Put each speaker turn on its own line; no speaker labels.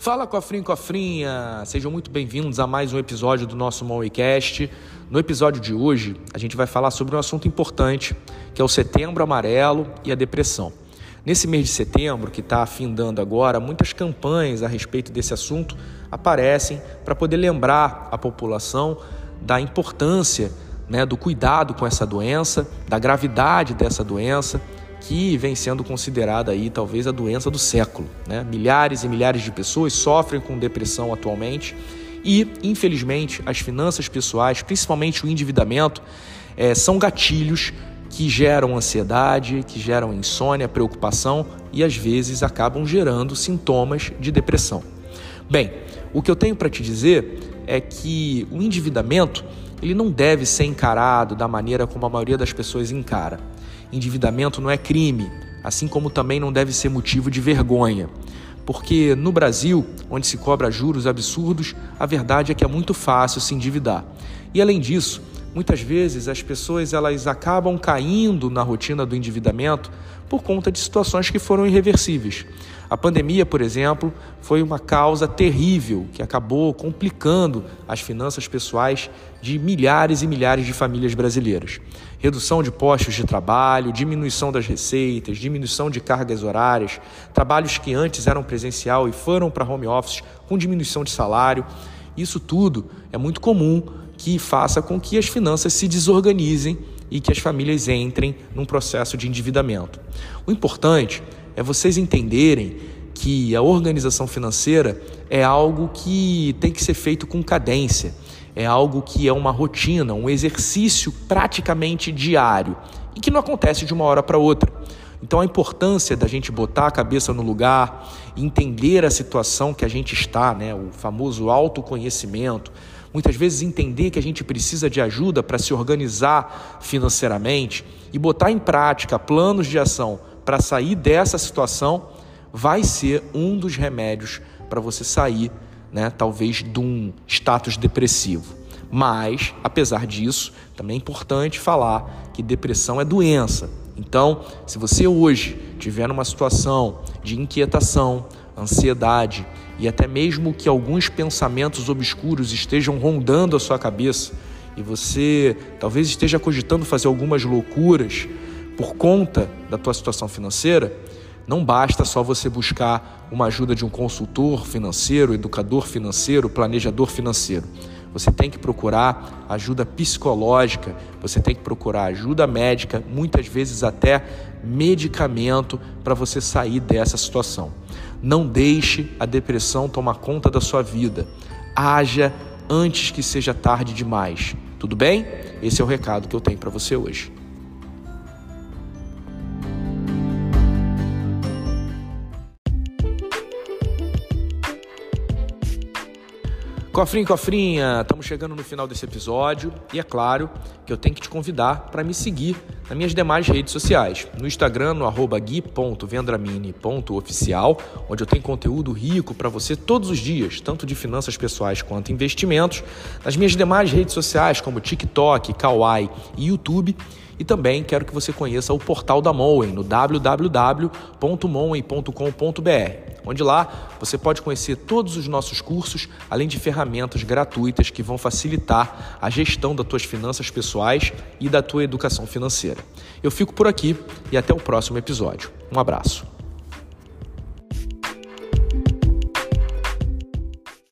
Fala cofrinho cofrinha, sejam muito bem-vindos a mais um episódio do nosso Mowaycast. No episódio de hoje, a gente vai falar sobre um assunto importante, que é o Setembro Amarelo e a depressão. Nesse mês de setembro, que está afindando agora, muitas campanhas a respeito desse assunto aparecem para poder lembrar a população da importância né, do cuidado com essa doença, da gravidade dessa doença que vem sendo considerada aí talvez a doença do século. Né? Milhares e milhares de pessoas sofrem com depressão atualmente e, infelizmente, as finanças pessoais, principalmente o endividamento, é, são gatilhos que geram ansiedade, que geram insônia, preocupação e às vezes acabam gerando sintomas de depressão. Bem, o que eu tenho para te dizer é que o endividamento ele não deve ser encarado da maneira como a maioria das pessoas encara. Endividamento não é crime, assim como também não deve ser motivo de vergonha. Porque no Brasil, onde se cobra juros absurdos, a verdade é que é muito fácil se endividar. E além disso, muitas vezes as pessoas elas acabam caindo na rotina do endividamento por conta de situações que foram irreversíveis. A pandemia, por exemplo, foi uma causa terrível que acabou complicando as finanças pessoais de milhares e milhares de famílias brasileiras. Redução de postos de trabalho, diminuição das receitas, diminuição de cargas horárias, trabalhos que antes eram presencial e foram para home office com diminuição de salário. Isso tudo é muito comum que faça com que as finanças se desorganizem e que as famílias entrem num processo de endividamento. O importante é vocês entenderem que a organização financeira é algo que tem que ser feito com cadência, é algo que é uma rotina, um exercício praticamente diário e que não acontece de uma hora para outra. Então a importância da gente botar a cabeça no lugar, entender a situação que a gente está, né, o famoso autoconhecimento, muitas vezes entender que a gente precisa de ajuda para se organizar financeiramente e botar em prática planos de ação para sair dessa situação vai ser um dos remédios para você sair, né, talvez de um status depressivo. Mas, apesar disso, também é importante falar que depressão é doença. Então, se você hoje tiver numa situação de inquietação, ansiedade e até mesmo que alguns pensamentos obscuros estejam rondando a sua cabeça e você talvez esteja cogitando fazer algumas loucuras, por conta da tua situação financeira, não basta só você buscar uma ajuda de um consultor financeiro, educador financeiro, planejador financeiro. Você tem que procurar ajuda psicológica, você tem que procurar ajuda médica, muitas vezes até medicamento para você sair dessa situação. Não deixe a depressão tomar conta da sua vida. Haja antes que seja tarde demais. Tudo bem? Esse é o recado que eu tenho para você hoje. Cofrinho, cofrinha, estamos chegando no final desse episódio e é claro que eu tenho que te convidar para me seguir nas minhas demais redes sociais. No Instagram, no arroba gui.vendramini.oficial, onde eu tenho conteúdo rico para você todos os dias, tanto de finanças pessoais quanto investimentos. Nas minhas demais redes sociais, como TikTok, Kawaii e YouTube. E também quero que você conheça o portal da Moen no www.moen.com.br onde lá você pode conhecer todos os nossos cursos, além de ferramentas gratuitas que vão facilitar a gestão das tuas finanças pessoais e da tua educação financeira. Eu fico por aqui e até o próximo episódio. Um abraço.